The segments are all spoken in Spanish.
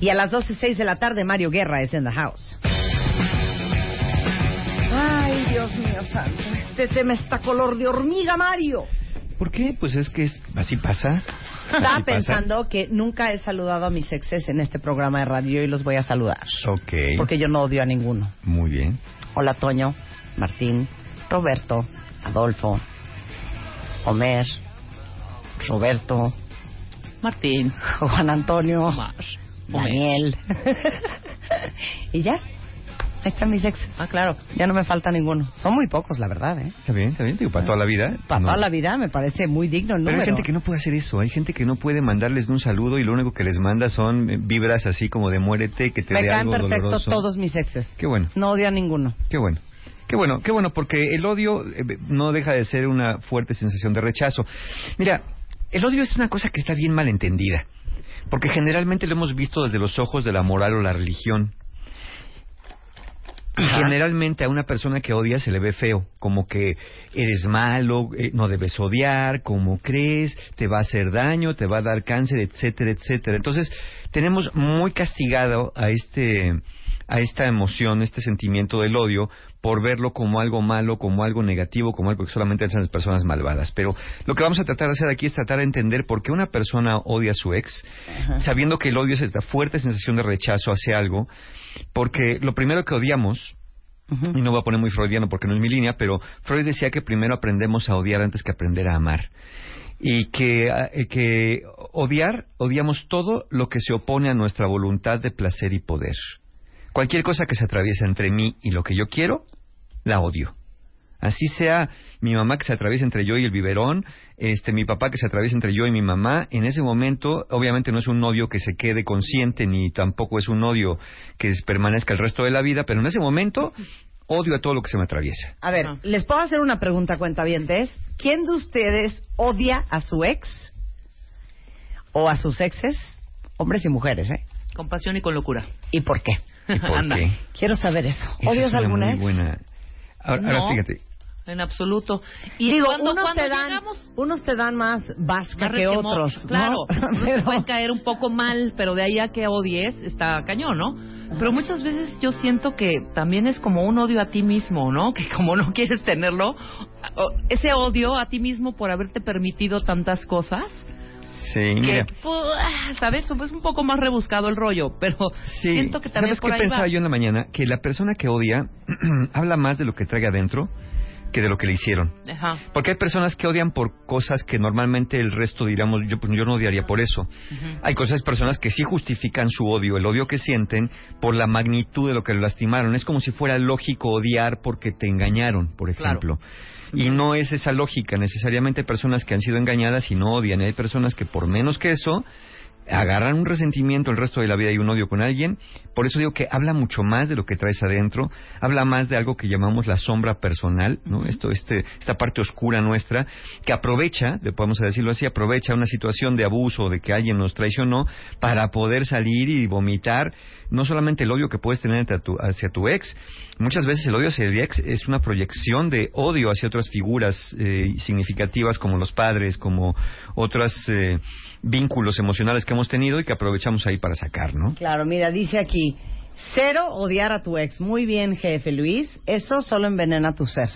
Y a las 12.06 de la tarde, Mario Guerra es en the house. Ay, Dios mío santo. Este tema está color de hormiga, Mario. ¿Por qué? Pues es que es- así pasa. Estaba Así pasa. pensando que nunca he saludado a mis exes en este programa de radio y los voy a saludar. Ok. Porque yo no odio a ninguno. Muy bien. Hola, Toño, Martín, Roberto, Adolfo, Homer, Roberto, Martín. Juan Antonio, Omar. Daniel. y ya. Ahí están mis exes. Ah, claro. Ya no me falta ninguno. Son muy pocos, la verdad, ¿eh? Está bien, está bien. Digo, para toda la vida. Para No. toda la vida me parece muy digno el Pero número. hay gente que no puede hacer eso. Hay gente que no puede mandarles un saludo y lo único que les manda son eh, vibras así como de muérete, que te me dé caen algo perfecto doloroso. todos mis exes. Qué bueno, No odio a ninguno. qué bueno. Qué bueno, qué bueno, porque el odio eh, no deja de ser una fuerte sensación de rechazo. Mira, el odio es una cosa que está bien mal entendida, porque generalmente lo hemos visto desde los ojos de la moral o la religión. Y generalmente a una persona que odia se le ve feo, como que eres malo, eh, no debes odiar, como crees, te va a hacer daño, te va a dar cáncer, etcétera, etcétera. Entonces, tenemos muy castigado a este a esta emoción, este sentimiento del odio por verlo como algo malo, como algo negativo, como algo que solamente hacen las personas malvadas. Pero lo que vamos a tratar de hacer aquí es tratar de entender por qué una persona odia a su ex, sabiendo que el odio es esta fuerte sensación de rechazo hacia algo, porque lo primero que odiamos, y no voy a poner muy freudiano porque no es mi línea, pero Freud decía que primero aprendemos a odiar antes que aprender a amar. Y que, eh, que odiar, odiamos todo lo que se opone a nuestra voluntad de placer y poder. Cualquier cosa que se atraviesa entre mí y lo que yo quiero, la odio. Así sea mi mamá que se atraviesa entre yo y el biberón, este mi papá que se atraviesa entre yo y mi mamá, en ese momento obviamente no es un odio que se quede consciente ni tampoco es un odio que permanezca el resto de la vida, pero en ese momento odio a todo lo que se me atraviesa. A ver. ¿les puedo hacer una pregunta, cuentavientes? ¿Quién de ustedes odia a su ex o a sus exes? Hombres y mujeres, ¿eh? Con pasión y con locura. ¿Y por qué? ¿Y por Anda. qué? Quiero saber eso. Esa ¿Odias es una alguna muy ex? buena. Ahora, ahora No. fíjate, En absoluto. Y Digo, cuando, unos, cuando te dan, llegamos unos te dan más vasca más que otros. ¿no? Claro, unos te Pero- pueden caer un poco mal, pero de ahí a que odies está cañón, ¿no? Pero muchas veces yo siento que también es como un odio a ti mismo, ¿no? Que como no quieres tenerlo, o- ese odio a ti mismo por haberte permitido tantas cosas, sí, que, mira, pu- ¿sabes? Es un poco más rebuscado el rollo, pero sí, siento que también ¿sabes por qué ahí pensaba va. yo en la mañana? Que la persona que odia habla más de lo que trae adentro que de lo que le hicieron. Ajá. Porque hay personas que odian por cosas que normalmente el resto diríamos, yo, pues, yo no odiaría por eso. Hay cosas, personas que sí justifican su odio, el odio que sienten por la magnitud de lo que lo lastimaron. Es como si fuera lógico odiar porque te engañaron, por Claro. Y no es esa lógica. Necesariamente personas que han sido engañadas y no odian. Hay personas que por menos que eso agarran un resentimiento el resto de la vida y un odio con alguien. Por eso digo que habla mucho más de lo que traes adentro, habla más de algo que llamamos la sombra personal, ¿no? Esto, este, esta parte oscura nuestra, que aprovecha, le podemos decirlo así, aprovecha una situación de abuso, de que alguien nos traicionó, para poder salir y vomitar no solamente el odio que puedes tener hacia tu, hacia tu ex, muchas veces el odio hacia el ex es una proyección de odio hacia otras figuras eh, significativas como los padres, como otros eh, vínculos emocionales que hemos tenido y que aprovechamos ahí para sacar, ¿no? Claro, mira, dice aquí, cero odiar a tu ex. Muy bien, jefe Luis. Eso solo envenena tu ser.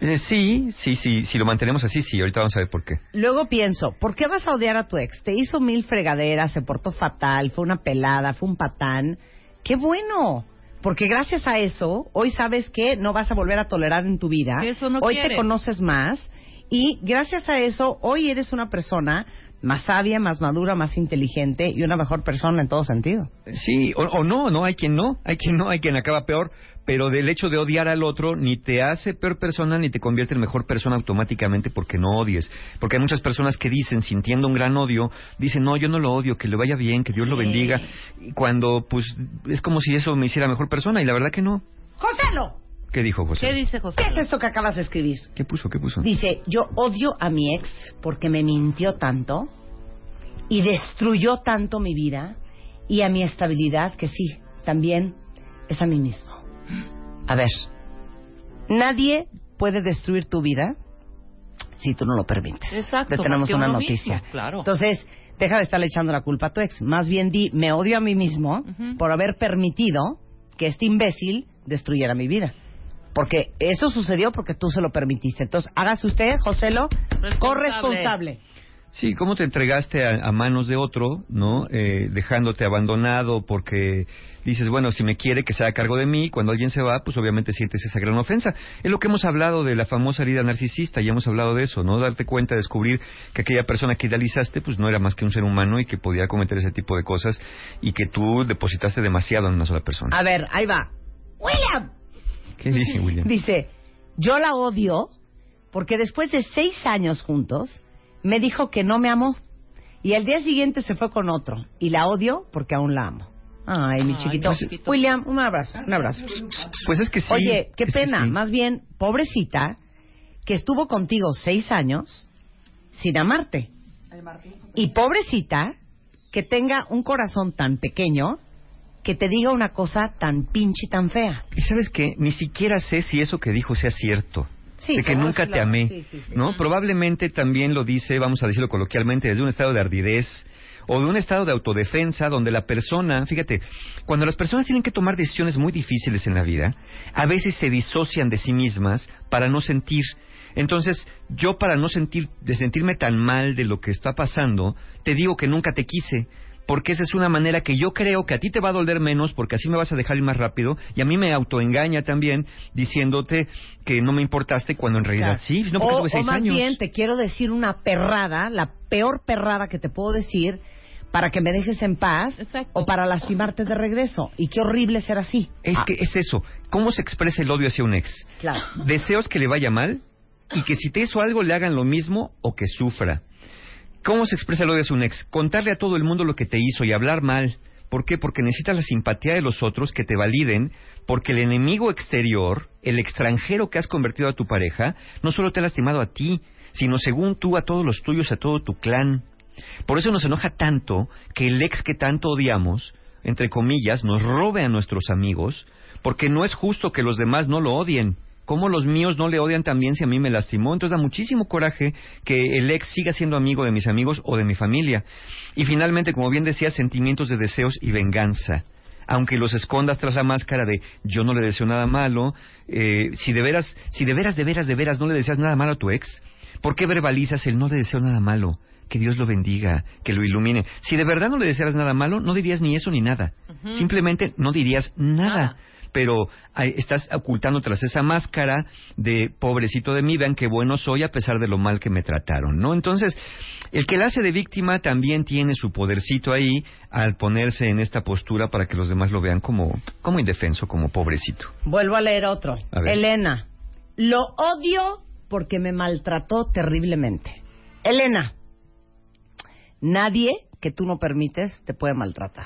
Eh, sí, sí, sí, si lo mantenemos así, sí, ahorita vamos a ver por qué. Luego pienso, ¿por qué vas a odiar a tu ex? Te hizo mil fregaderas, se portó fatal, fue una pelada, fue un patán. ¡Qué bueno! Porque gracias a eso, hoy sabes que no vas a volver a tolerar en tu vida. Eso no hoy te conoces más y gracias a eso, hoy eres una persona más sabia, más madura, más inteligente y una mejor persona en todo sentido. Sí, o, o no, no, hay quien no, hay quien no, hay quien acaba peor, pero del hecho de odiar al otro ni te hace peor persona ni te convierte en mejor persona automáticamente porque no odies. Porque hay muchas personas que dicen, sintiendo un gran odio, dicen, no, yo no lo odio, que le vaya bien, que Dios lo bendiga, y cuando pues es como si eso me hiciera mejor persona y la verdad que no. ¡Joselo! ¿Qué dijo José? ¿Qué dice José? ¿Qué es esto que acabas de escribir? ¿Qué puso? ¿Qué puso? Dice, yo odio a mi ex porque me mintió tanto y destruyó tanto mi vida y a mi estabilidad que sí, también es a mí mismo. A ver, nadie puede destruir tu vida si tú no lo permites. Exacto, Te tenemos una noticia. mismo, claro. Entonces, deja de estarle echando la culpa a tu ex. Más bien di, me odio a mí mismo por haber permitido que este imbécil destruyera mi vida. Porque eso sucedió porque tú se lo permitiste. Entonces, hágase usted, Joselo, Responsable. corresponsable. Sí, cómo te entregaste a, a manos de otro, ¿no? Eh, dejándote abandonado porque dices, bueno, si me quiere que sea a cargo de mí, cuando alguien se va, pues obviamente sientes esa gran ofensa. Es lo que hemos hablado de la famosa herida narcisista, ya hemos hablado de eso, ¿no? Darte cuenta, descubrir que aquella persona que idealizaste, pues no era más que un ser humano y que podía cometer ese tipo de cosas y que tú depositaste demasiado en una sola persona. A ver, ahí va. William. ¿Qué dice William? Dice, yo la odio porque después de seis años juntos me dijo que no me amó y al día siguiente se fue con otro y la odio porque aún la amo. Ay, mi Ay, chiquito. William, un abrazo, un abrazo. Pues es que sí. Oye, qué pena, sí. más bien, pobrecita, que estuvo contigo seis años sin amarte. Y pobrecita, que tenga un corazón tan pequeño que te diga una cosa tan pinche y tan fea. Y sabes qué, ni siquiera sé si eso que dijo sea cierto. Sí, de que nunca te amé, sí, sí, sí. ¿no? Probablemente también lo dice, vamos a decirlo coloquialmente, desde un estado de ardidez o de un estado de autodefensa donde la persona, fíjate, cuando las personas tienen que tomar decisiones muy difíciles en la vida, a veces se disocian de sí mismas para no sentir. Entonces, yo para no sentir, de sentirme tan mal de lo que está pasando, te digo que nunca te quise, porque esa es una manera que yo creo que a ti te va a doler menos porque así me vas a dejar ir más rápido y a mí me autoengaña también diciéndote que no me importaste cuando en realidad Claro. sí, no porque o, tuve o seis más años. bien te quiero decir una perrada, la peor perrada que te puedo decir para que me dejes en paz Exacto. o para lastimarte de regreso. Y qué horrible ser así. Es Ah, que es eso, ¿cómo se expresa el odio hacia un ex? Claro. Deseos que le vaya mal y que si te hizo algo le hagan lo mismo o que sufra. ¿Cómo se expresa el odio hacia un ex? Contarle a todo el mundo lo que te hizo y hablar mal. ¿Por qué? Porque necesitas la simpatía de los otros que te validen, porque el enemigo exterior, el extranjero que has convertido a tu pareja, no solo te ha lastimado a ti, sino según tú a todos los tuyos, a todo tu clan. Por eso nos enoja tanto que el ex que tanto odiamos, entre comillas, nos robe a nuestros amigos, porque no es justo que los demás no lo odien. ¿Cómo los míos no le odian también si a mí me lastimó? Entonces da muchísimo coraje que el ex siga siendo amigo de mis amigos o de mi familia. Y finalmente, como bien decía, sentimientos de deseos y venganza. Aunque los escondas tras la máscara de yo no le deseo nada malo, eh, si de veras, si de veras, de veras, de veras no le deseas nada malo a tu ex, ¿por qué verbalizas el no le deseo nada malo? Que Dios lo bendiga, que lo ilumine. Si de verdad no le desearas nada malo, no dirías ni eso ni nada. Simplemente no dirías nada Nada. Pero estás ocultando tras esa máscara de pobrecito de mí, vean qué bueno soy a pesar de lo mal que me trataron, ¿no? Entonces, el que la hace de víctima también tiene su podercito ahí al ponerse en esta postura para que los demás lo vean como, como indefenso, como pobrecito. Vuelvo a leer otro. A. Elena, lo odio porque me maltrató terriblemente. Elena, nadie que tú no permites te puede maltratar.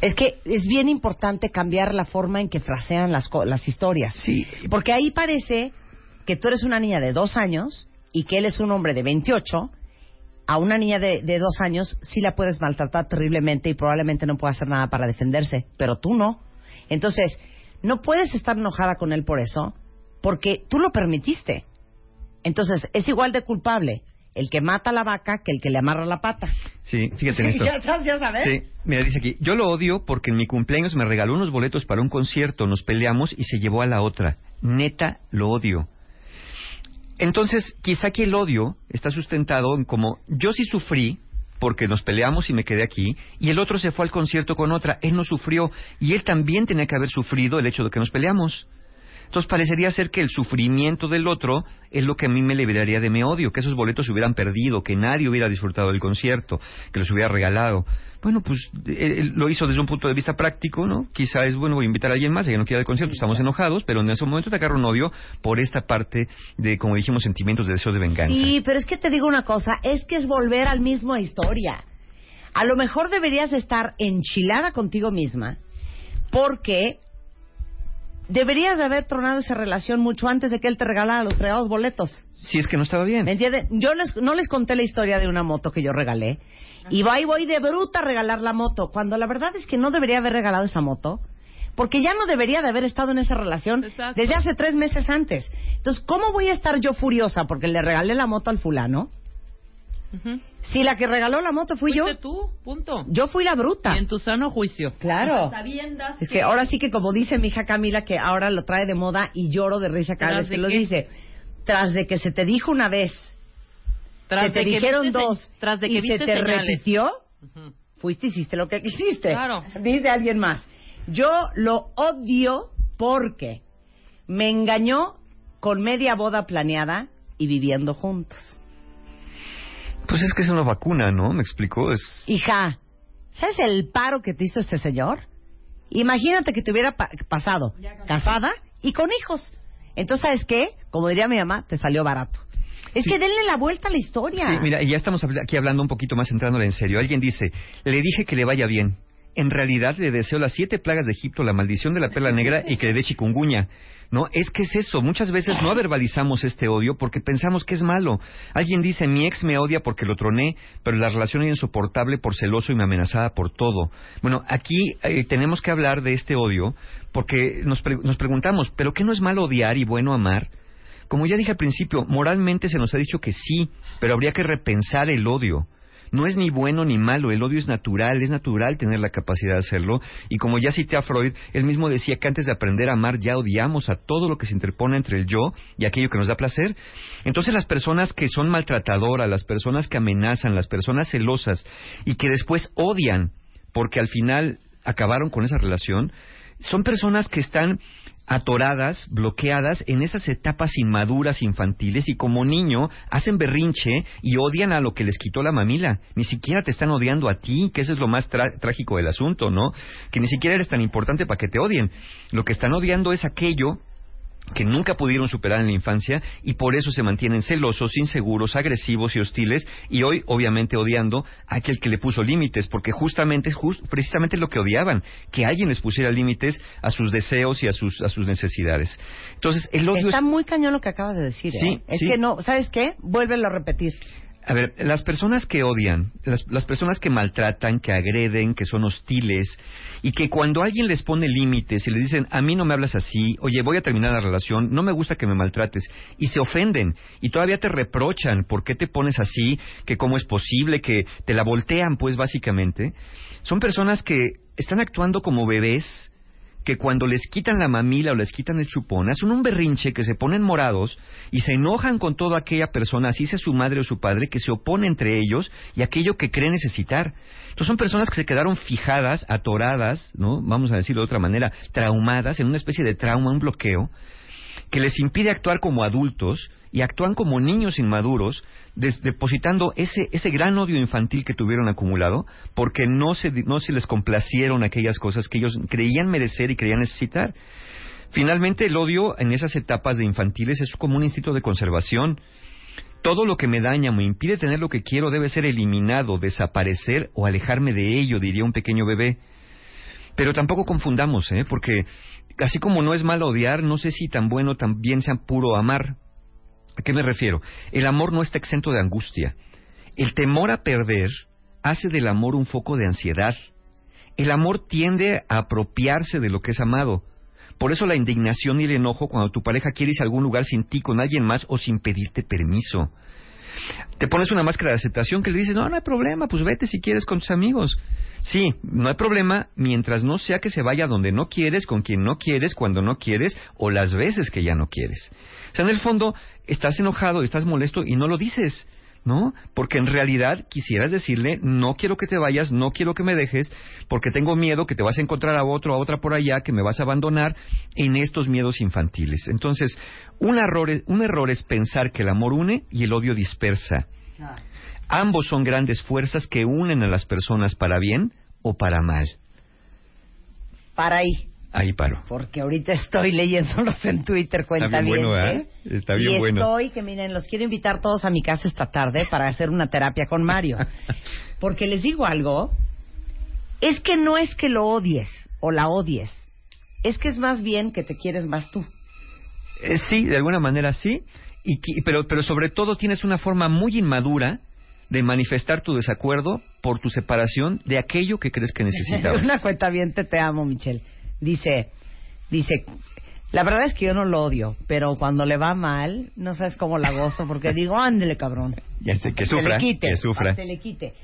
Es que es bien importante cambiar la forma en que frasean las, las historias. Sí. Porque ahí parece que tú eres una niña de dos años y que él es un hombre de 28. A una niña de, de dos años sí la puedes maltratar terriblemente y probablemente no pueda hacer nada para defenderse, pero tú no. Entonces, no puedes estar enojada con él por eso, porque tú lo permitiste. Entonces, es igual de culpable el que mata a la vaca que el que le amarra la pata. Sí, fíjate en esto. ya, ya, ya sabes. Sí, mira, dice aquí, yo lo odio porque en mi cumpleaños me regaló unos boletos para un concierto, nos peleamos y se llevó a la otra. Neta, lo odio. Entonces, quizá que el odio está sustentado en como yo sí sufrí porque nos peleamos y me quedé aquí, y el otro se fue al concierto con otra, él no sufrió, y él también tenía que haber sufrido el hecho de que nos peleamos. Entonces parecería ser que el sufrimiento del otro es lo que a mí me liberaría de mi odio, que esos boletos se hubieran perdido, que nadie hubiera disfrutado del concierto, que los hubiera regalado. Bueno, pues él lo hizo desde un punto de vista práctico, ¿no? Quizá es bueno, voy a invitar a alguien más, ella no quiera el concierto, estamos enojados, pero en ese momento te agarra un odio por esta parte de, como dijimos, sentimientos de deseo de venganza. Sí, pero es que te digo una cosa, es que es volver al mismo historia. A lo mejor deberías estar enchilada contigo misma porque deberías de haber tronado esa relación mucho antes de que él te regalara los fregados boletos. Si es que no estaba bien. ¿Me entiendes? Yo les- no les conté la historia de una moto que yo regalé. Y voy, voy de bruta a regalar la moto. Cuando la verdad es que no debería haber regalado esa moto. Porque ya no debería de haber estado en esa relación Exacto. desde hace tres meses antes. Entonces, ¿cómo voy a estar yo furiosa porque le regalé la moto al fulano? Si la que regaló la moto fui yo. Fuiste tú, punto. Yo fui la bruta. Y en tu sano juicio. Claro. Sabiendas Es que ahora sí que como dice mi hija Camila que ahora lo trae de moda y lloro de risa cada ¿Tras vez que lo dice. Tras de que se te dijo una vez, tras se te de que dijeron viste dos tras de que y se te señales. repitió, Ujú. fuiste y hiciste lo que quisiste. Claro. Dice alguien más. Yo lo odio porque me engañó con media boda planeada y viviendo juntos. Pues es que es una vacuna, ¿no? Me explicó. Es... Hija, ¿sabes el paro que te hizo este señor? Imagínate que te hubiera pa- pasado casada y con hijos. Entonces, ¿sabes qué? Como diría mi mamá, te salió barato. Es Sí. que denle la vuelta a la historia. Sí, mira, y ya estamos aquí hablando un poquito más entrándole en serio. Alguien dice, le dije que le vaya bien. En realidad le deseo las siete plagas de Egipto, la maldición de la perla negra y que le dé chikungunya. No, es que es eso. Muchas veces no verbalizamos este odio porque pensamos que es malo. Alguien dice, mi ex me odia porque lo troné, pero la relación era insoportable por celoso y me amenazaba por todo. Bueno, aquí eh, tenemos que hablar de este odio porque nos, pre- nos preguntamos, ¿pero qué no es malo odiar y bueno amar? Como ya dije al principio, moralmente se nos ha dicho que sí, pero habría que repensar el odio. No es ni bueno ni malo, el odio es natural, es natural tener la capacidad de hacerlo. Y como ya cité a Freud, él mismo decía que antes de aprender a amar ya odiamos a todo lo que se interpone entre el yo y aquello que nos da placer. Entonces las personas que son maltratadoras, las personas que amenazan, las personas celosas y que después odian porque al final acabaron con esa relación, son personas que están atoradas, bloqueadas en esas etapas inmaduras infantiles y como niño hacen berrinche y odian a lo que les quitó la mamila. Ni siquiera te están odiando a ti, que eso es lo más trágico del asunto, ¿no? Que ni siquiera eres tan importante para que te odien. Lo que están odiando es aquello que nunca pudieron superar en la infancia y por eso se mantienen celosos, inseguros, agresivos y hostiles y hoy obviamente odiando a aquel que le puso límites porque justamente jus- precisamente lo que odiaban, que alguien les pusiera límites a sus deseos y a sus a sus necesidades. Entonces, el odio Está es- muy cañón lo que acabas de decir. ¿eh? Sí, es sí. que no, ¿sabes qué? Vuélvelo a repetir. A ver, las personas que odian, las, las personas que maltratan, que agreden, que son hostiles, y que cuando alguien les pone límites y le dicen, a mí no me hablas así, oye, voy a terminar la relación, no me gusta que me maltrates, y se ofenden, y todavía te reprochan, ¿por qué te pones así? Que cómo es posible, que te la voltean, pues básicamente, son personas que están actuando como bebés, que cuando les quitan la mamila o les quitan el chupón, hacen un berrinche que se ponen morados y se enojan con toda aquella persona, así sea su madre o su padre, que se opone entre ellos y aquello que cree necesitar. Entonces son personas que se quedaron fijadas, atoradas, ¿no? Vamos a decirlo de otra manera, traumadas, en una especie de trauma, un bloqueo, que les impide actuar como adultos y actúan como niños inmaduros, depositando ese, ese gran odio infantil que tuvieron acumulado, porque no se, no se les complacieron aquellas cosas que ellos creían merecer y creían necesitar. Finalmente, el odio en esas etapas de infantiles es como un instinto de conservación. Todo lo que me daña, me impide tener lo que quiero, debe ser eliminado, desaparecer o alejarme de ello, diría un pequeño bebé. Pero tampoco confundamos, ¿eh? porque así como no es malo odiar, no sé si tan bueno también sea puro amar. ¿A qué me refiero? El amor no está exento de angustia. El temor a perder hace del amor un foco de ansiedad. El amor tiende a apropiarse de lo que es amado. Por eso la indignación y el enojo cuando tu pareja quiere irse a algún lugar sin ti, con alguien más o sin pedirte permiso. Te pones una máscara de aceptación que le dices, no, no hay problema, pues vete si quieres con tus amigos. Sí, no hay problema mientras no sea que se vaya donde no quieres, con quien no quieres, cuando no quieres o las veces que ya no quieres. O sea, en el fondo estás enojado, estás molesto y no lo dices. ¿no? Porque en realidad quisieras decirle, no quiero que te vayas, no quiero que me dejes, porque tengo miedo que te vas a encontrar a otro, a otra por allá, que me vas a abandonar en estos miedos infantiles. Entonces, un error, un error es pensar que el amor une y el odio dispersa. Ambos son grandes fuerzas que unen a las personas para bien o para mal. Para ahí. Ahí paro. Porque ahorita estoy leyéndolos en Twitter, cuenta Está bien bueno, ¿eh? Está bien y bueno. estoy, que miren, los quiero invitar todos a mi casa esta tarde para hacer una terapia con Mario. Porque les digo algo, es que no es que lo odies o la odies, es que es más bien que te quieres más tú. Eh, sí, de alguna manera sí, y, pero, pero sobre todo tienes una forma muy inmadura de manifestar tu desacuerdo por tu separación de aquello que crees que necesitabas. una cuenta bien, te, te amo, Michelle. Dice, dice, la verdad es que yo no lo odio, pero cuando le va mal, no sabes cómo la gozo, porque digo, ándele, cabrón. Ya sé, que sufra, se le quite, que sufra. Se le quite.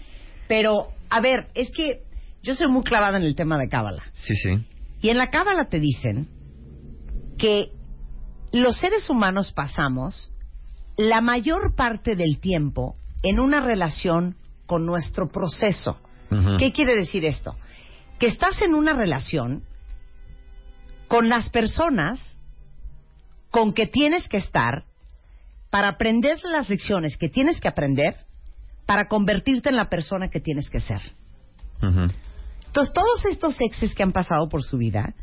Pero, a ver, es que yo soy muy clavada en el tema de Cábala. Sí, sí. Y en la Cábala te dicen que los seres humanos pasamos la mayor parte del tiempo en una relación con nuestro proceso. ¿Qué quiere decir esto? Que estás en una relación con las personas con que tienes que estar para aprender las lecciones que tienes que aprender para convertirte en la persona que tienes que ser. Entonces, todos estos exes que han pasado por su vida,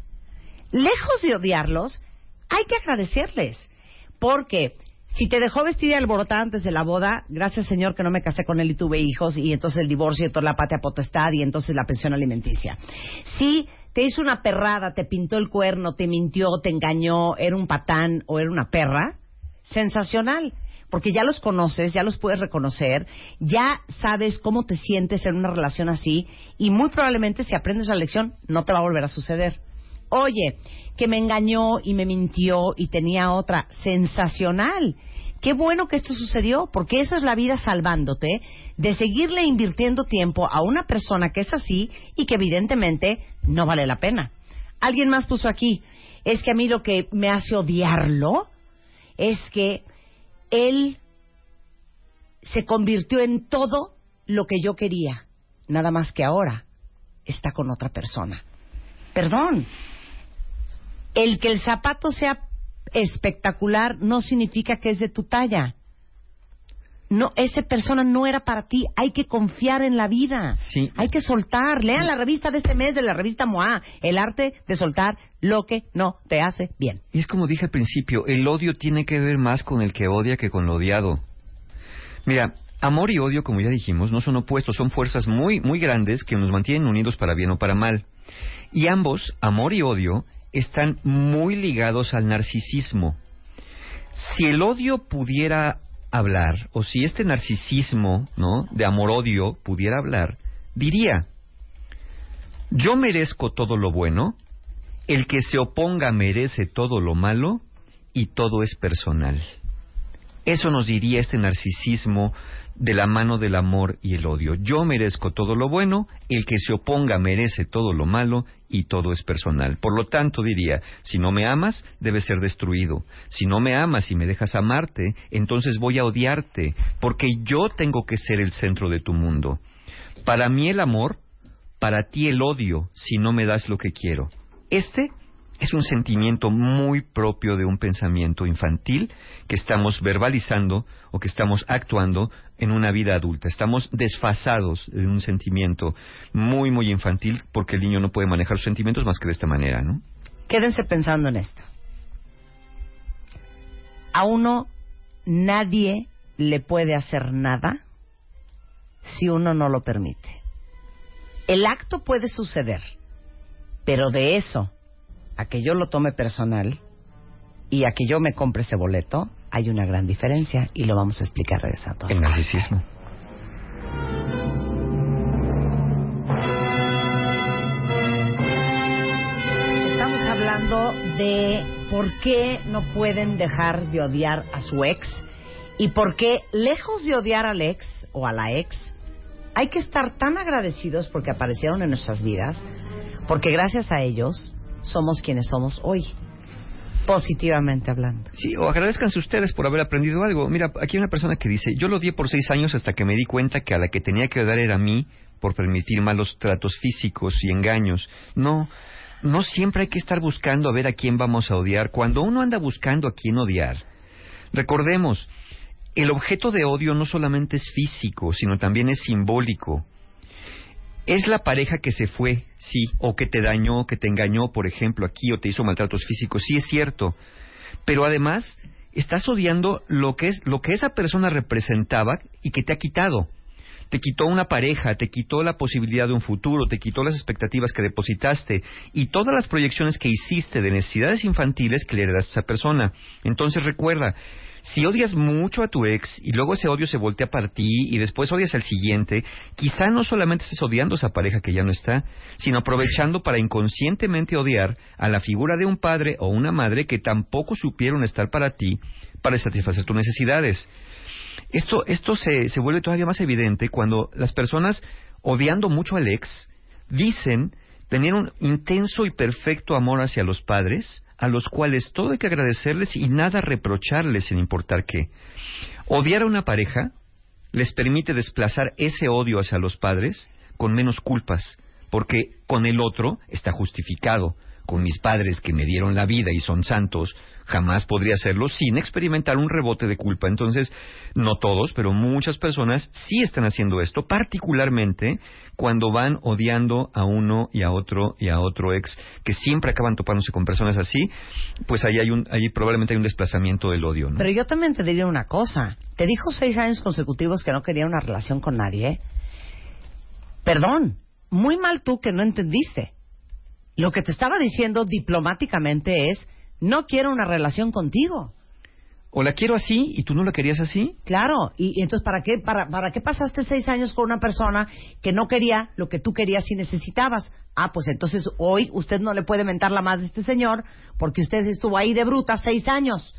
lejos de odiarlos, hay que agradecerles. Porque si te dejó vestida alborotada antes de la boda, gracias Señor que no me casé con él y tuve hijos, y entonces el divorcio y toda la patria potestad, y entonces la pensión alimenticia. Si te hizo una perrada, te pintó el cuerno, te mintió, te engañó, era un patán o era una perra, sensacional. Porque ya los conoces, ya los puedes reconocer, ya sabes cómo te sientes en una relación así, y muy probablemente si aprendes la lección no te va a volver a suceder. Oye, que me engañó y me mintió y tenía otra, sensacional. Qué bueno que esto sucedió, porque eso es la vida salvándote de seguirle invirtiendo tiempo a una persona que es así y que evidentemente no vale la pena. Alguien más puso aquí, es que a mí lo que me hace odiarlo es que él se convirtió en todo lo que yo quería, nada más que ahora está con otra persona. Perdón, el que el zapato sea espectacular no significa que es de tu talla. No, esa persona no era para ti. Hay que confiar en la vida. Sí. Hay que soltar. Lean la revista de este mes de la revista MOA. El arte de soltar lo que no te hace bien. Y es como dije al principio, el odio tiene que ver más con el que odia que con lo odiado. Mira, amor y odio, como ya dijimos, no son opuestos, son fuerzas muy, muy grandes que nos mantienen unidos para bien o para mal. Y ambos, amor y odio, están muy ligados al narcisismo. Si el odio pudiera hablar, o si este narcisismo, ¿no? De amor-odio pudiera hablar, diría, yo merezco todo lo bueno, el que se oponga merece todo lo malo y todo es personal. Eso nos diría este narcisismo de la mano del amor y el odio. Yo merezco todo lo bueno, el que se oponga merece todo lo malo y todo es personal. Por lo tanto, diría, si no me amas, debes ser destruido. Si no me amas y me dejas amarte, entonces voy a odiarte, porque yo tengo que ser el centro de tu mundo. Para mí el amor, para ti el odio, si no me das lo que quiero. Este es un sentimiento muy propio de un pensamiento infantil que estamos verbalizando o que estamos actuando en una vida adulta. Estamos desfasados de un sentimiento muy, muy infantil porque el niño no puede manejar sus sentimientos más que de esta manera, ¿no? Quédense pensando en esto. A uno nadie le puede hacer nada si uno no lo permite. El acto puede suceder, pero de eso a que yo lo tome personal y a que yo me compre ese boleto, hay una gran diferencia y lo vamos a explicar regresando. El narcisismo. Estamos hablando de por qué no pueden dejar de odiar a su ex y por qué, lejos de odiar al ex o a la ex, hay que estar tan agradecidos porque aparecieron en nuestras vidas, porque gracias a ellos somos quienes somos hoy, positivamente hablando. Sí, o agradezcanse ustedes por haber aprendido algo. Mira, aquí hay una persona que dice, yo lo odié por seis años hasta que me di cuenta que a la que tenía que dar era a mí por permitir malos tratos físicos y engaños. No, no siempre hay que estar buscando a ver a quién vamos a odiar. Cuando uno anda buscando a quién odiar, recordemos, el objeto de odio no solamente es físico, sino también es simbólico. Es la pareja que se fue, sí, o que te dañó, que te engañó, por ejemplo, aquí, o te hizo maltratos físicos, sí es cierto. Pero además, estás odiando lo que, es, lo que esa persona representaba y que te ha quitado. Te quitó una pareja, te quitó la posibilidad de un futuro, te quitó las expectativas que depositaste y todas las proyecciones que hiciste de necesidades infantiles que le heredaste a esa persona. Entonces recuerda, si odias mucho a tu ex y luego ese odio se voltea para ti y después odias al siguiente, quizá no solamente estés odiando a esa pareja que ya no está, sino aprovechando para inconscientemente odiar a la figura de un padre o una madre que tampoco supieron estar para ti para satisfacer tus necesidades. Esto, esto se, se vuelve todavía más evidente cuando las personas, odiando mucho al ex, dicen tener un intenso y perfecto amor hacia los padres, a los cuales todo hay que agradecerles y nada reprocharles sin importar qué. Odiar a una pareja les permite desplazar ese odio hacia los padres con menos culpas, porque con el otro está justificado. Con mis padres que me dieron la vida y son santos, jamás podría hacerlo sin experimentar un rebote de culpa. Entonces, no todos, pero muchas personas sí están haciendo esto, particularmente cuando van odiando a uno y a otro y a otro ex, que siempre acaban topándose con personas así, pues ahí hay un, ahí probablemente hay un desplazamiento del odio. ¿no? Pero yo también te diría una cosa. Te dijo seis años consecutivos que no quería una relación con nadie. Perdón, muy mal tú que no entendiste. Lo que te estaba diciendo diplomáticamente es, no quiero una relación contigo. O la quiero así y tú no la querías así. Claro, y, y entonces ¿para qué, para, ¿para qué pasaste seis años con una persona que no quería lo que tú querías y necesitabas? Ah, pues entonces hoy usted no le puede mentar la madre a este señor porque usted estuvo ahí de bruta seis años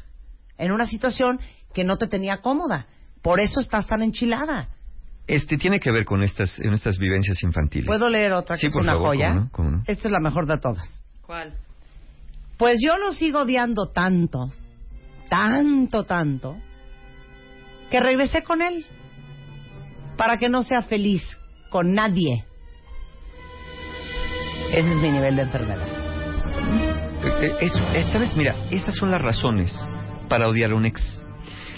en una situación que no te tenía cómoda. Por eso estás tan enchilada. Este tiene que ver con estas, en estas vivencias infantiles. ¿Puedo leer otra que Sí, es por una favor, joya? cómo no, cómo no. Esta es la mejor de todas. ¿Cuál? Pues yo lo sigo odiando tanto, tanto, tanto, que regresé con él para que no sea feliz con nadie. Ese es mi nivel de enfermedad. Eh, eh, es- eh, ¿Sabes? Mira, estas son las razones para odiar a un ex.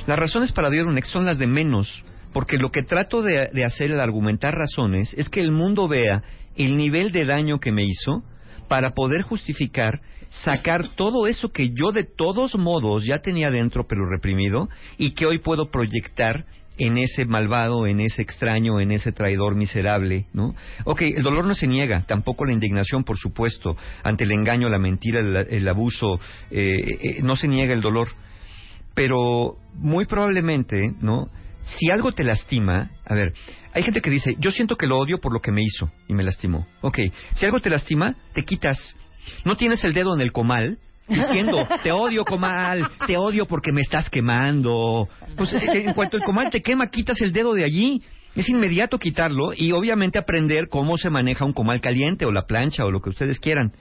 Las razones para odiar a un ex son las de menos, porque lo que trato de, hacer al argumentar razones es que el mundo vea el nivel de daño que me hizo para poder justificar sacar todo eso que yo de todos modos ya tenía dentro pero reprimido y que hoy puedo proyectar en ese malvado, en ese extraño, en ese traidor miserable, ¿no? Ok, el dolor no se niega, tampoco la indignación, por supuesto, ante el engaño, la mentira, el, el abuso, eh, eh, no se niega el dolor. Pero muy probablemente, ¿no? Si algo te lastima, a ver, hay gente que dice, yo siento que lo odio por lo que me hizo y me lastimó. Ok, si algo te lastima, te quitas. No tienes el dedo en el comal diciendo, te odio comal, te odio porque me estás quemando. Pues eh, en cuanto el comal te quema, quitas el dedo de allí. Es inmediato quitarlo y obviamente aprender cómo se maneja un comal caliente o la plancha o lo que ustedes quieran.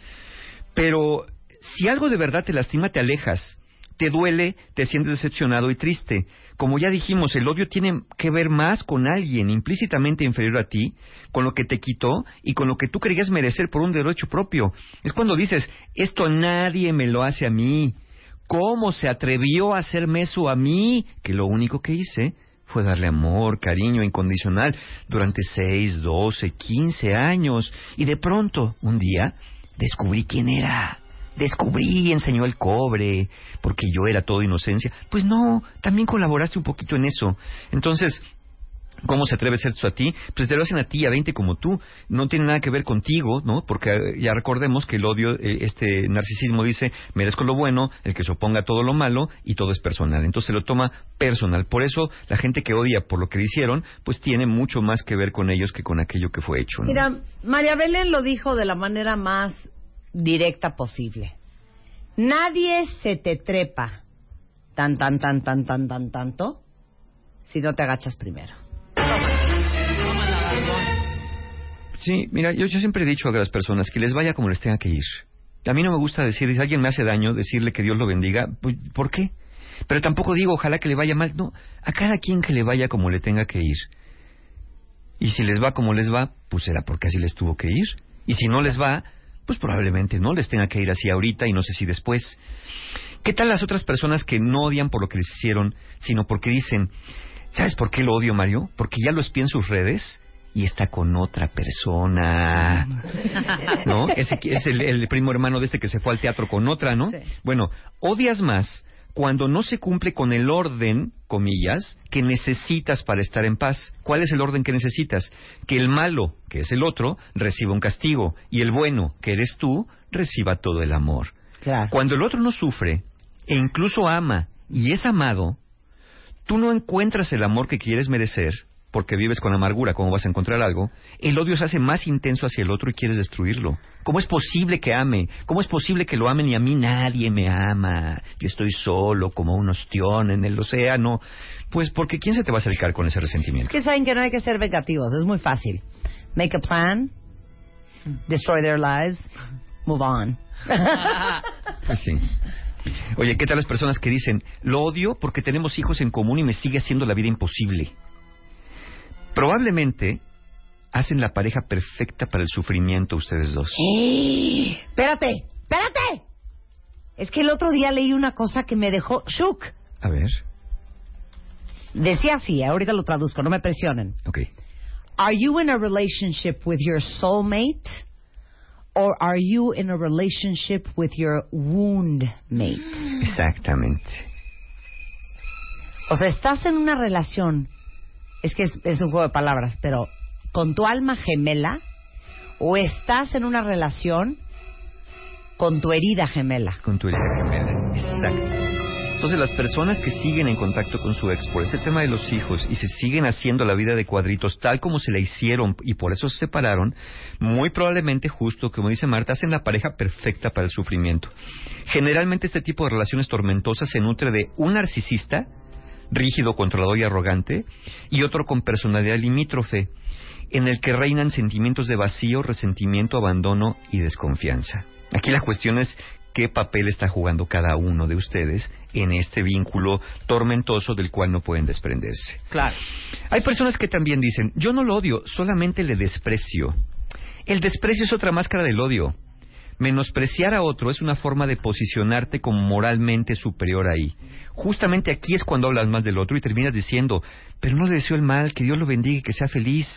Pero si algo de verdad te lastima, te alejas. Te duele, te sientes decepcionado y triste. Como ya dijimos, el odio tiene que ver más con alguien implícitamente inferior a ti, con lo que te quitó y con lo que tú creías merecer por un derecho propio. Es cuando dices, esto nadie me lo hace a mí. ¿Cómo se atrevió a hacerme eso a mí? Que lo único que hice fue darle amor, cariño incondicional durante seis, doce, quince años. Y de pronto, un día, descubrí quién era. Descubrí, enseñó el cobre, porque yo era todo inocencia. Pues no, también colaboraste un poquito en eso. Entonces, ¿Cómo se atreve a hacer esto a ti? Pues te lo hacen a ti, a 20 como tú. No tiene nada que ver contigo, ¿no? Porque eh, ya recordemos que el odio, eh, este narcisismo dice, merezco lo bueno, el que se oponga a todo lo malo y todo es personal. Entonces se lo toma personal. Por eso la gente que odia por lo que le hicieron, pues tiene mucho más que ver con ellos que con aquello que fue hecho. ¿no? Mira, María Belén lo dijo de la manera más directa posible. Nadie se te trepa tan, tan, tan, tan, tan, tan, tanto si no te agachas primero. Sí, mira, yo, siempre he dicho a las personas que les vaya como les tenga que ir. A mí no me gusta decir, si alguien me hace daño, decirle que Dios lo bendiga. Pues, ¿Por qué? Pero tampoco digo, ojalá que le vaya mal. No, a cada quien que le vaya como le tenga que ir. Y si les va como les va, pues será porque así les tuvo que ir. Y si no les va, pues probablemente no les tenga que ir así ahorita y no sé si después. ¿Qué tal las otras personas que no odian por lo que les hicieron, sino porque dicen, ¿sabes por qué lo odio, Mario? Porque ya lo espié en sus redes y está con otra persona. ¿No? Ese es el, el primo hermano de este que se fue al teatro con otra, ¿no? Sí. Bueno, odias más cuando no se cumple con el orden, comillas, que necesitas para estar en paz. ¿Cuál es el orden que necesitas? Que el malo, que es el otro, reciba un castigo y el bueno, que eres tú, reciba todo el amor. Claro. Cuando el otro no sufre e incluso ama y es amado, tú no encuentras el amor que quieres merecer porque vives con amargura, ¿cómo vas a encontrar algo? El odio se hace más intenso hacia el otro y quieres destruirlo. ¿Cómo es posible que ame? ¿Cómo es posible que lo amen y a mí nadie me ama? Yo estoy solo como un ostión en el océano. Pues porque ¿quién se te va a acercar con ese Es resentimiento? que saben que no hay que ser vengativos, es muy fácil. Make a plan, destroy their lives, move on. Pues sí. Oye, ¿qué tal las personas que dicen, lo odio porque tenemos hijos en común y me sigue haciendo la vida imposible? Probablemente hacen la pareja perfecta para el sufrimiento ustedes dos. espérate, espérate. Es que el otro día leí una cosa que me dejó shook. A ver, Decía así, ahorita lo traduzco, no me presionen. ok. Are you in a relationship with your soulmate or are you in a relationship with your wound mate? Exactamente. O sea, estás en una relación, es que es, es un juego de palabras, pero con tu alma gemela o estás en una relación con tu herida gemela. Con tu herida gemela. Exacto. Entonces las personas que siguen en contacto con su ex por ese tema de los hijos y se siguen haciendo la vida de cuadritos tal como se la hicieron y por eso se separaron, muy probablemente justo, como dice Marta, hacen la pareja perfecta para el sufrimiento. Generalmente este tipo de relaciones tormentosas se nutre de un narcisista, rígido, controlador y arrogante, y otro con personalidad limítrofe, en el que reinan sentimientos de vacío, resentimiento, abandono y desconfianza. Aquí la cuestión es qué papel está jugando cada uno de ustedes en este vínculo tormentoso del cual no pueden desprenderse. Claro. Hay personas que también dicen, yo no lo odio, solamente le desprecio. El desprecio es otra máscara del odio. Menospreciar a otro es una forma de posicionarte como moralmente superior ahí. Justamente aquí es cuando hablas más del otro y terminas diciendo, pero no le deseo el mal, que Dios lo bendiga y que sea feliz.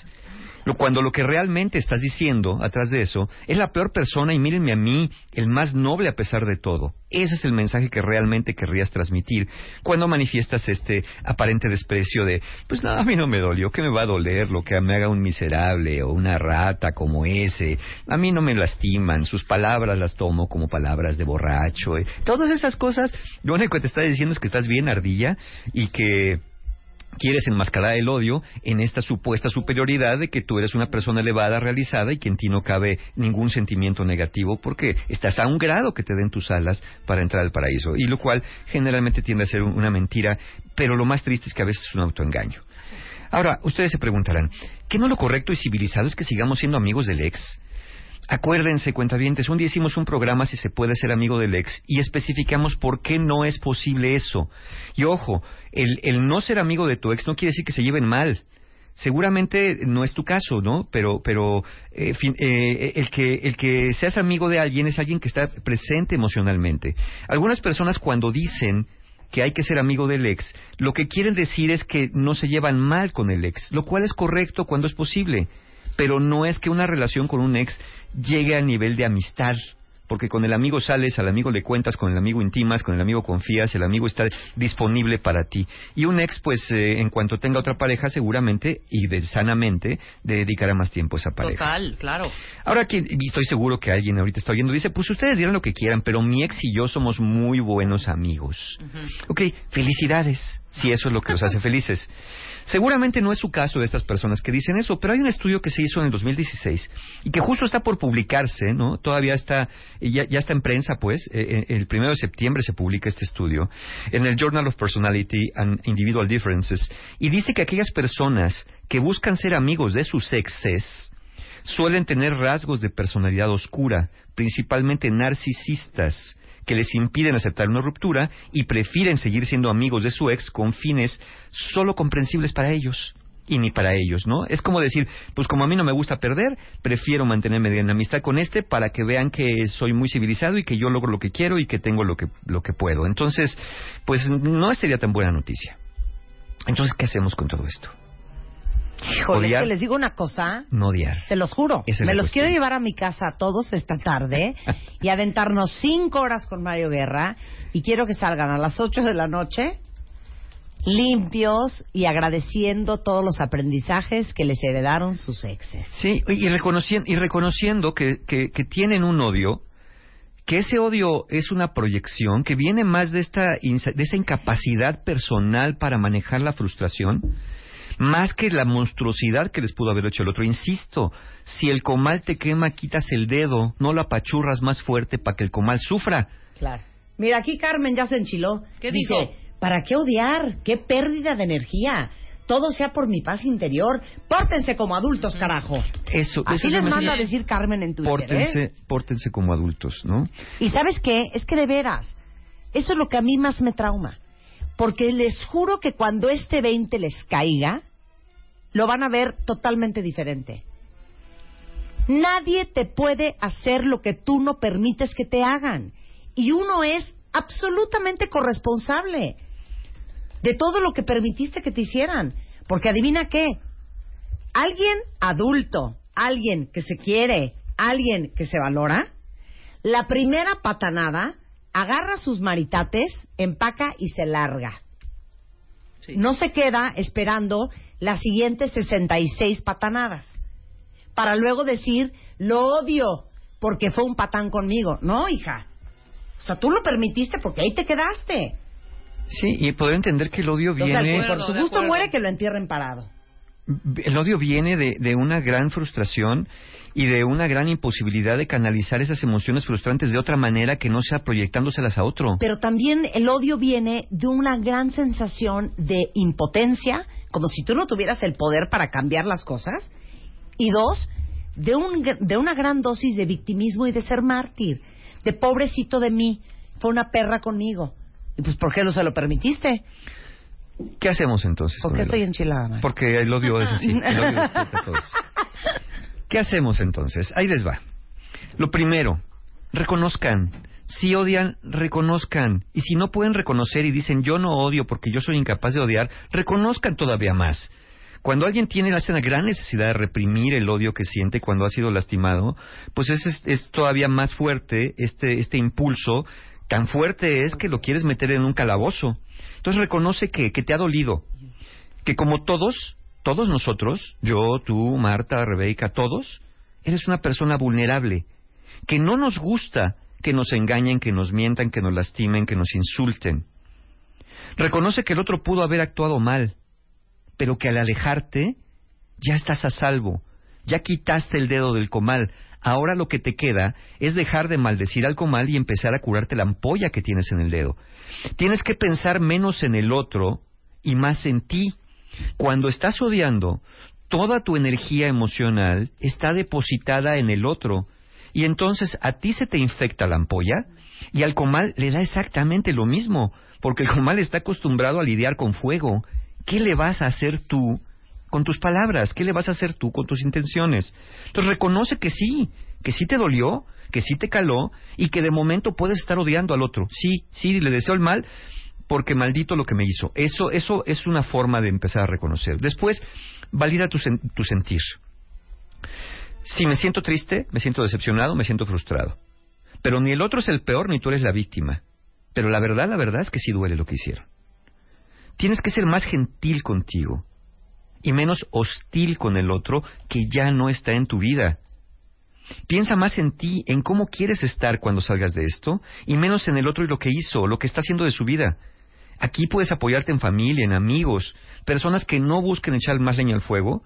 Cuando lo que realmente estás diciendo atrás de eso es la peor persona y mírenme a mí, el más noble a pesar de todo. Ese es el mensaje que realmente querrías transmitir cuando manifiestas este aparente desprecio de, pues nada, a mí no me dolió, que me va a doler lo que me haga un miserable o una rata como ese. A mí no me lastiman, sus palabras las tomo como palabras de borracho. eh. Todas esas cosas, lo único que te está diciendo es que estás bien ardilla y que quieres enmascarar el odio en esta supuesta superioridad de que tú eres una persona elevada, realizada y que en ti no cabe ningún sentimiento negativo porque estás a un grado que te den tus alas para entrar al paraíso. Y lo cual generalmente tiende a ser un- una mentira, pero lo más triste es que a veces es un autoengaño. Ahora, ustedes se preguntarán, ¿qué no lo correcto y civilizado es que sigamos siendo amigos del ex? Acuérdense, cuentavientes, un día hicimos un programa si se puede ser amigo del ex y especificamos por qué no es posible eso. Y ojo, el, el no ser amigo de tu ex no quiere decir que se lleven mal. Seguramente no es tu caso, ¿no? Pero, pero eh, fin- eh, el, que, el que seas amigo de alguien es alguien que está presente emocionalmente. Algunas personas cuando dicen que hay que ser amigo del ex, lo que quieren decir es que no se llevan mal con el ex, lo cual es correcto cuando es posible, pero no es que una relación con un ex llegue al nivel de amistad. Porque con el amigo sales, al amigo le cuentas, con el amigo intimas, con el amigo confías, el amigo está disponible para ti. Y un ex, pues, eh, en cuanto tenga otra pareja, seguramente y de, sanamente dedicará más tiempo a esa pareja. Total, claro. Ahora que y estoy seguro que alguien ahorita está oyendo, dice, pues ustedes dirán lo que quieran, pero mi ex y yo somos muy buenos amigos. Ok, felicidades. Si eso es lo que los hace felices. Seguramente no es su caso de estas personas que dicen eso, pero hay un estudio que se hizo en el 2016 y que justo está por publicarse, ¿no? Todavía está, ya, ya está en prensa, pues. Eh, el primero de septiembre se publica este estudio en el Journal of Personality and Individual Differences y dice que aquellas personas que buscan ser amigos de sus exes suelen tener rasgos de personalidad oscura, principalmente narcisistas que les impiden aceptar una ruptura y prefieren seguir siendo amigos de su ex con fines solo comprensibles para ellos y ni para ellos, ¿no? Es como decir, pues como a mí no me gusta perder, prefiero mantenerme en amistad con este para que vean que soy muy civilizado y que yo logro lo que quiero y que tengo lo que, lo que puedo. Entonces, pues no sería tan buena noticia. Entonces, ¿qué hacemos con todo esto? Híjole, es que les digo una cosa. No odiar. Se los juro. Me los quiero llevar a mi casa a todos esta tarde y aventarnos cinco horas con Mario Guerra y quiero que salgan a las ocho de la noche limpios y agradeciendo todos los aprendizajes que les heredaron sus exes. Sí, y reconociendo, y reconociendo que, que, que tienen un odio que ese odio es una proyección que viene más de esta de esa incapacidad personal para manejar la frustración más que la monstruosidad que les pudo haber hecho el otro. Insisto, si el comal te quema, quitas el dedo, no la pachurras más fuerte para que el comal sufra. Claro. Mira, aquí Carmen ya se enchiló. ¿Qué Dice, dijo? ¿para qué odiar? ¿Qué pérdida de energía? Todo sea por mi paz interior. Pórtense como adultos, carajo. Eso, Así eso les manda a decir Carmen en Twitter, Pórtense, ¿eh? pórtense como adultos, ¿no? Y ¿sabes qué? Es que de veras, eso es lo que a mí más me trauma. Porque les juro que cuando este 20 les caiga, lo van a ver totalmente diferente. Nadie te puede hacer lo que tú no permites que te hagan. Y uno es absolutamente corresponsable de todo lo que permitiste que te hicieran. Porque adivina qué, alguien adulto, alguien que se quiere, alguien que se valora, la primera patanada agarra sus maritates, empaca y se larga. Sí. No se queda esperando las siguientes 66 patanadas para luego decir, lo odio porque fue un patán conmigo. No, hija. O sea, tú lo permitiste porque ahí te quedaste. Sí, y poder entender que el odio Entonces, viene... por su gusto muere que lo entierren parado. El odio viene de, de una gran frustración y de una gran imposibilidad de canalizar esas emociones frustrantes de otra manera que no sea proyectándoselas a otro. Pero también el odio viene de una gran sensación de impotencia, como si tú no tuvieras el poder para cambiar las cosas. Y dos, de, un, de una gran dosis de victimismo y de ser mártir. De pobrecito de mí, fue una perra conmigo. ¿Y pues por qué no se lo permitiste? ¿Qué hacemos entonces? ¿Por con qué el estoy enchilada? Porque el odio es así, el odio todos. ¿Qué hacemos entonces? Ahí les va. Lo primero, reconozcan. Si odian, reconozcan. Y si no pueden reconocer y dicen yo no odio porque yo soy incapaz de odiar, reconozcan todavía más. Cuando alguien tiene una gran necesidad de reprimir el odio que siente cuando ha sido lastimado, pues es, todavía más fuerte este, este impulso. Tan fuerte es que lo quieres meter en un calabozo. Entonces reconoce que te ha dolido, que como todos, todos nosotros, yo, tú, Marta, Rebeca, todos, eres una persona vulnerable, que no nos gusta que nos engañen, que nos mientan, que nos lastimen, que nos insulten. Reconoce que el otro pudo haber actuado mal, pero que al alejarte ya estás a salvo, ya quitaste el dedo del comal. Ahora lo que te queda es dejar de maldecir al comal y empezar a curarte la ampolla que tienes en el dedo. Tienes que pensar menos en el otro y más en ti. Cuando estás odiando, toda tu energía emocional está depositada en el otro. Y entonces a ti se te infecta la ampolla y al comal le da exactamente lo mismo, porque el comal está acostumbrado a lidiar con fuego. ¿Qué le vas a hacer tú con tus palabras? ¿Qué le vas a hacer tú con tus intenciones? Entonces reconoce que sí, que sí te dolió, que sí te caló y que de momento puedes estar odiando al otro. Sí, sí, le deseo el mal porque maldito lo que me hizo. Eso, eso es una forma de empezar a reconocer. Después, valida tu, tu sentir. Si me siento triste, me siento decepcionado, me siento frustrado. Pero ni el otro es el peor ni tú eres la víctima. Pero la verdad, la verdad es que sí duele lo que hicieron. Tienes que ser más gentil contigo y menos hostil con el otro que ya no está en tu vida. Piensa más en ti, en cómo quieres estar cuando salgas de esto, y menos en el otro y lo que hizo, lo que está haciendo de su vida. Aquí puedes apoyarte en familia, en amigos, personas que no busquen echar más leña al fuego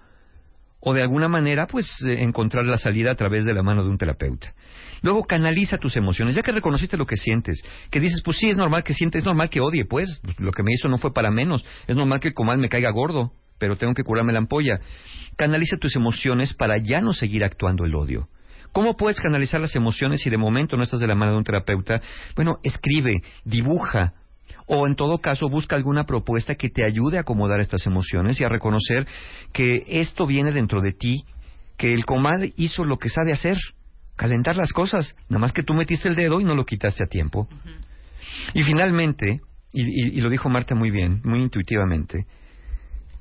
o de alguna manera pues eh, encontrar la salida a través de la mano de un terapeuta. Luego canaliza tus emociones, ya que reconociste lo que sientes, que dices, pues sí, es normal que sientes, es normal que odie, pues, pues lo que me hizo no fue para menos, es normal que el comal me caiga gordo, pero tengo que curarme la ampolla. Canaliza tus emociones para ya no seguir actuando el odio. ¿Cómo puedes canalizar las emociones si de momento no estás de la mano de un terapeuta? Bueno, escribe, dibuja, o en todo caso busca alguna propuesta que te ayude a acomodar estas emociones y a reconocer que esto viene dentro de ti, que el comal hizo lo que sabe hacer, calentar las cosas, nada más que tú metiste el dedo y no lo quitaste a tiempo. Y finalmente, y, lo dijo Marta muy bien, muy intuitivamente,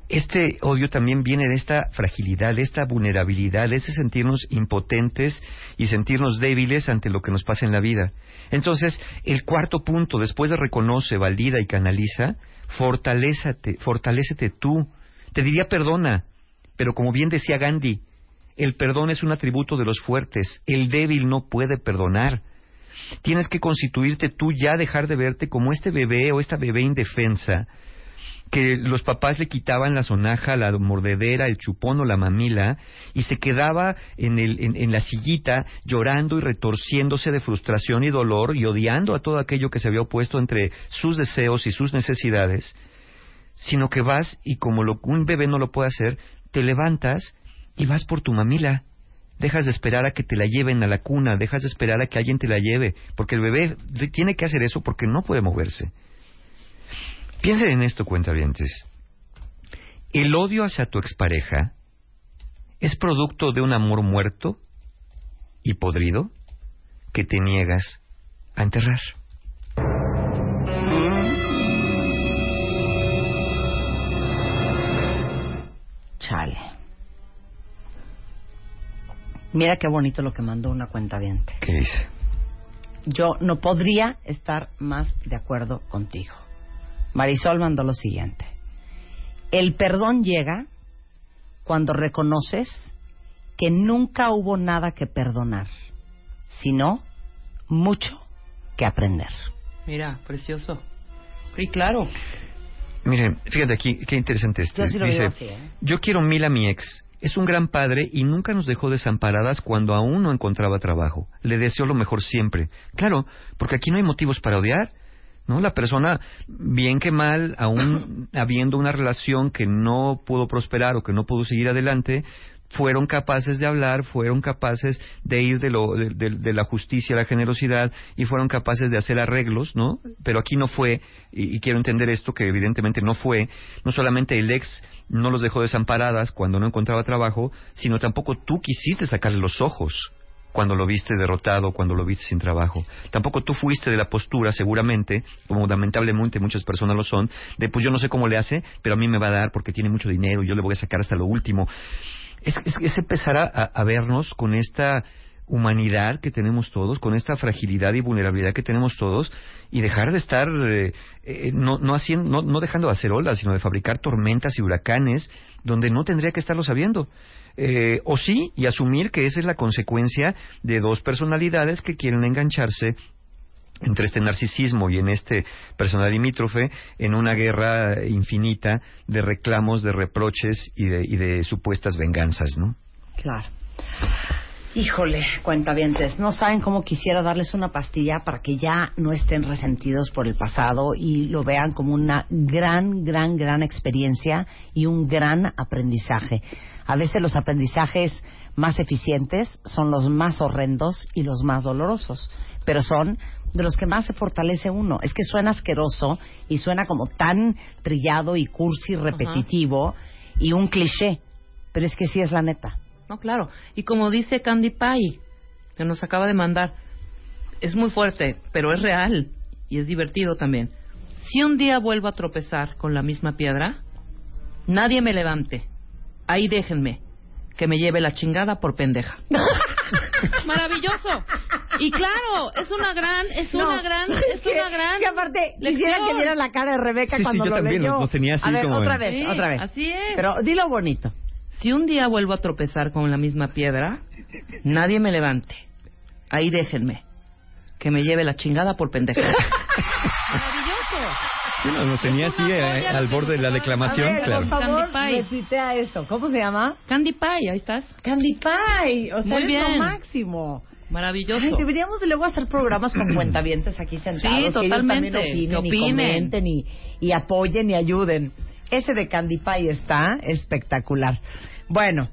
este odio también viene de esta fragilidad, de esta vulnerabilidad, de ese sentirnos impotentes y sentirnos débiles ante lo que nos pasa en la vida. Entonces, el cuarto punto, después de reconoce, valida y canaliza, fortalézate, fortalécete tú. Te diría perdona, pero como bien decía Gandhi, el perdón es un atributo de los fuertes, el débil no puede perdonar. Tienes que constituirte tú ya, dejar de verte como este bebé o esta bebé indefensa que los papás le quitaban la sonaja, la mordedera, el chupón o la mamila y se quedaba en, el, en, la sillita llorando y retorciéndose de frustración y dolor y odiando a todo aquello que se había opuesto entre sus deseos y sus necesidades, sino que vas y como lo, un bebé no lo puede hacer, te levantas y vas por tu mamila. Dejas de esperar a que te la lleven a la cuna, dejas de esperar a que alguien te la lleve, porque el bebé tiene que hacer eso porque no puede moverse. Piensen en esto, cuentavientes. El odio hacia tu expareja es producto de un amor muerto y podrido que te niegas a enterrar. Chale. Mira qué bonito lo que mandó una cuenta ¿Qué dice? Yo no podría estar más de acuerdo contigo. Marisol mandó lo siguiente. El perdón llega cuando reconoces que nunca hubo nada que perdonar, sino mucho que aprender. Mira, precioso. Y claro. Miren, fíjate aquí, qué interesante esto. Yo Dice, así, ¿eh? yo quiero mil a mi ex. Es un gran padre y nunca nos dejó desamparadas cuando aún no encontraba trabajo. Le deseo lo mejor siempre. Claro, porque aquí no hay motivos para odiar. ¿No? La persona, bien que mal, aún habiendo una relación que no pudo prosperar o que no pudo seguir adelante, fueron capaces de hablar, fueron capaces de ir de, lo, de, la justicia a la generosidad y fueron capaces de hacer arreglos, ¿no? Pero aquí no fue, y, y, quiero entender esto, que evidentemente no fue, no solamente el ex no los dejó desamparadas cuando no encontraba trabajo, sino tampoco tú quisiste sacarle los ojos cuando lo viste derrotado, cuando lo viste sin trabajo. Tampoco tú fuiste de la postura, seguramente, como lamentablemente muchas personas lo son, de pues yo no sé cómo le hace, pero a mí me va a dar porque tiene mucho dinero y yo le voy a sacar hasta lo último. Es, es, empezar a, vernos con esta humanidad que tenemos todos, con esta fragilidad y vulnerabilidad que tenemos todos, y dejar de estar eh, eh, no, no, haciendo, no, no dejando de hacer olas, sino de fabricar tormentas y huracanes donde no tendría que estarlo sabiendo. Eh, o sí, y asumir que esa es la consecuencia de dos personalidades que quieren engancharse entre este narcisismo y en este personal limítrofe en una guerra infinita de reclamos, de reproches y de, y de supuestas venganzas, ¿no? Claro. Híjole, cuentavientes, no saben cómo quisiera darles una pastilla para que ya no estén resentidos por el pasado y lo vean como una gran, gran, gran experiencia y un gran aprendizaje. A veces los aprendizajes más eficientes son los más horrendos y los más dolorosos, pero son de los que más se fortalece uno. Es que suena asqueroso y suena como tan trillado y cursi, repetitivo y un cliché, pero es que sí es la neta. No, claro. Y como dice Candy Pie, que nos acaba de mandar, es muy fuerte, pero es real y es divertido también. Si un día vuelvo a tropezar con la misma piedra, nadie me levante. Ahí déjenme, que me lleve la chingada por pendeja. Maravilloso. Y claro, es una gran, es una gran, es una gran. Sí, aparte, quisiera que viera la cara de Rebeca cuando sí, yo lo también leyó. Tenía así a ver, como otra vez, otra vez. Así es. Pero dilo bonito. Si un día vuelvo a tropezar con la misma piedra, nadie me levante. Ahí déjenme. Que me lleve la chingada por pendeja. Maravilloso. Sí, no, lo tenía así eh, al borde de la declamación, A ver, claro. Por favor, Candy Pie. eso. ¿Cómo se llama? Candy Pie, ahí estás. Candy Pie. O sea, Muy es bien. lo máximo. Maravilloso. Ay, deberíamos de luego hacer programas con cuentavientes aquí sentados. Sí, que ellos totalmente. también opinen, Que y opinen. comenten y, y apoyen y ayuden. Ese de Candy Pie está espectacular. Bueno,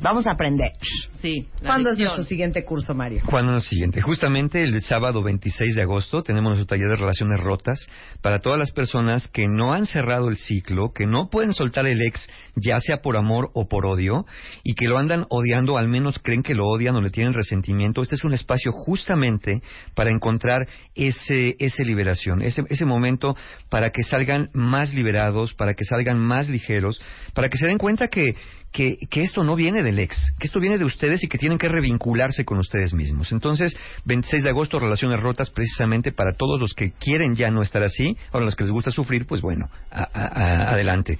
vamos a aprender. Sí. la ¿Cuándo es nuestro siguiente curso, Mario? Cuando lo siguiente, justamente el sábado 26 de agosto tenemos nuestro taller de relaciones rotas para todas las personas que no han cerrado el ciclo, que no pueden soltar el ex, ya sea por amor o por odio, y que lo andan odiando, al menos creen que lo odian o le tienen resentimiento. Este es un espacio justamente para encontrar ese, ese liberación, ese, ese momento para que salgan más liberados, para que salgan más ligeros, para que se den cuenta que, que, que esto no viene del ex, que esto viene de ustedes y que tienen que revincularse con ustedes mismos. Entonces, 26 de agosto, relaciones rotas precisamente para todos los que quieren ya no estar así, ahora los que les gusta sufrir, pues bueno, a- adelante.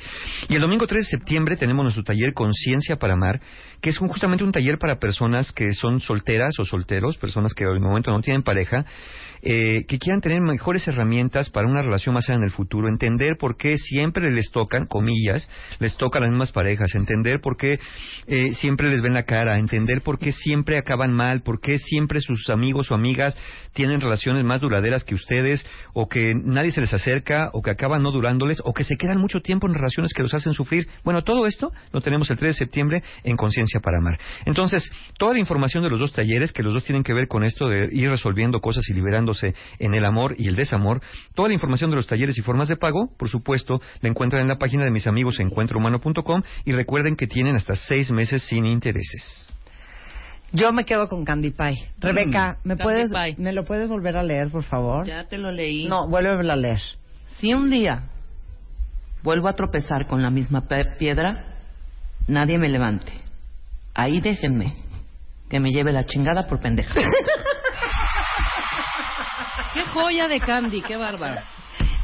Y el domingo 3 de septiembre tenemos nuestro taller Conciencia para Amar, que es justamente un taller para personas que son solteras o solteros, personas que el momento no tienen pareja, eh, que quieran tener mejores herramientas para una relación más allá en el futuro, entender por qué siempre les tocan, comillas, les tocan las mismas parejas, entender por qué eh, siempre les ven la cara, entender por qué siempre acaban mal, por qué siempre sus amigos o amigas tienen relaciones más duraderas que ustedes, o que nadie se les acerca, o que acaban no durándoles, o que se quedan mucho tiempo en relaciones que los hacen sufrir. Bueno, todo esto lo tenemos el 3 de septiembre en Conciencia para Amar. Entonces, toda la información de los dos talleres, que los dos tienen que ver con esto de ir resolviendo cosas y liberándose en el amor y el desamor, toda la información de los talleres y formas de pago, por supuesto, la encuentran en la página de mis amigos encuentrohumano.com y recuerden que tienen hasta seis meses sin intereses. Yo me quedo con Candy Pie. Rebeca, ¿me Candy puedes, Pie. me lo puedes volver a leer, por favor? Ya te lo leí. No, vuélvemelo a leer. Si un día vuelvo a tropezar con la misma piedra, nadie me levante. Ahí déjenme. Que me lleve la chingada por pendeja. qué joya de Candy, qué bárbaro.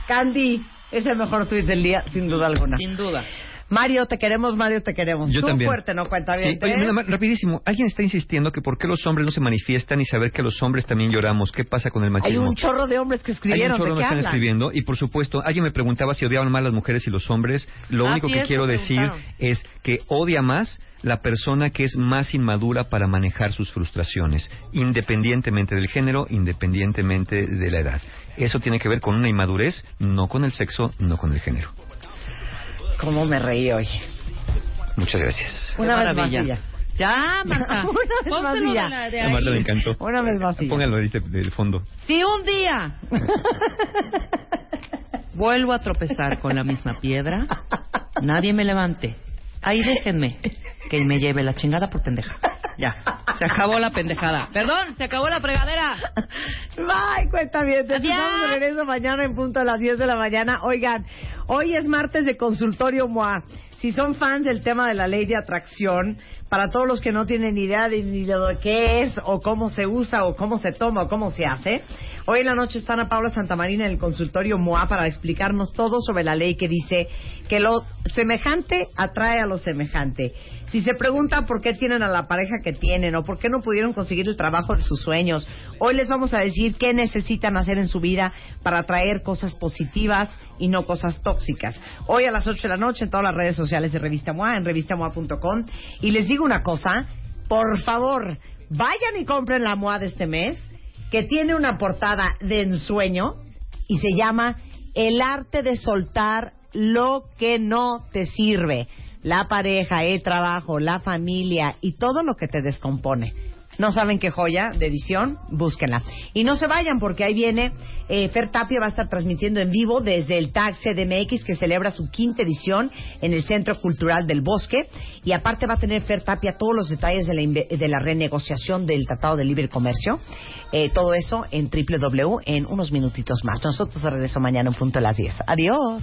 Candy es el mejor tuit del día, sin duda alguna. Sin duda. Mario, te queremos, Mario, te queremos. Yo Tú también. fuerte, ¿no? Cuenta Sí, bien. oye, nada más, rapidísimo. Alguien está insistiendo que por qué los hombres no se manifiestan y saber que los hombres también lloramos. ¿Qué pasa con el Hay machismo? un chorro de hombres que Hay un escribieron. chorro ¿de nos qué están hablan? escribiendo y por supuesto alguien me preguntaba si odiaban más las mujeres y los hombres. Lo Ah, único sí, que quiero decir es que odia más la persona que es más inmadura para manejar sus frustraciones, independientemente del género, independientemente de la edad. Eso tiene que ver con una inmadurez, no con el sexo, no con el género. ¿Cómo me reí hoy? Muchas gracias. Una más maravilla. ya. Marta. Una vez más Pónselo y ya. de, la- de A Marta le ahí. encantó. Una vez más ya. Póngalo ahí de- del fondo. Si un día vuelvo a tropezar con la misma piedra, nadie me levante. Ahí déjenme que me lleve la chingada por pendeja. Ya, se acabó la pendejada. Perdón, se acabó la fregadera. Bye, cuenta bien. Estamos de regreso mañana en punto a las 10 de la mañana. Oigan, hoy es martes de consultorio MOA. Si son fans del tema de la ley de atracción, para todos los que no tienen idea de ni de que es, o cómo se usa, o cómo se toma, o cómo se hace, hoy en la noche está Ana Paula Santamarina en el consultorio MOA para explicarnos todo sobre la ley que dice que lo semejante atrae a lo semejante. Si se pregunta por qué tienen a la pareja que tienen o por qué no pudieron conseguir el trabajo de sus sueños, hoy les vamos a decir qué necesitan hacer en su vida para atraer cosas positivas y no cosas tóxicas. Hoy a las 8 de la noche en todas las redes sociales de Revista MOA, en revistamoa.com. Y les digo una cosa, por favor, vayan y compren la MOA de este mes, que tiene una portada de ensueño y se llama El arte de soltar lo que no te sirve. La pareja, el trabajo, la familia y todo lo que te descompone. ¿No saben qué joya de edición? Búsquenla. Y no se vayan porque ahí viene, eh, Fer Tapia va a estar transmitiendo en vivo desde el TAG CDMX que celebra su quinta edición en el Centro Cultural del Bosque. Y aparte va a tener Fer Tapia todos los detalles de la, de la renegociación del Tratado de Libre Comercio. Eh, todo eso en www en unos minutitos más. Nosotros regreso mañana en punto a las 10. Adiós.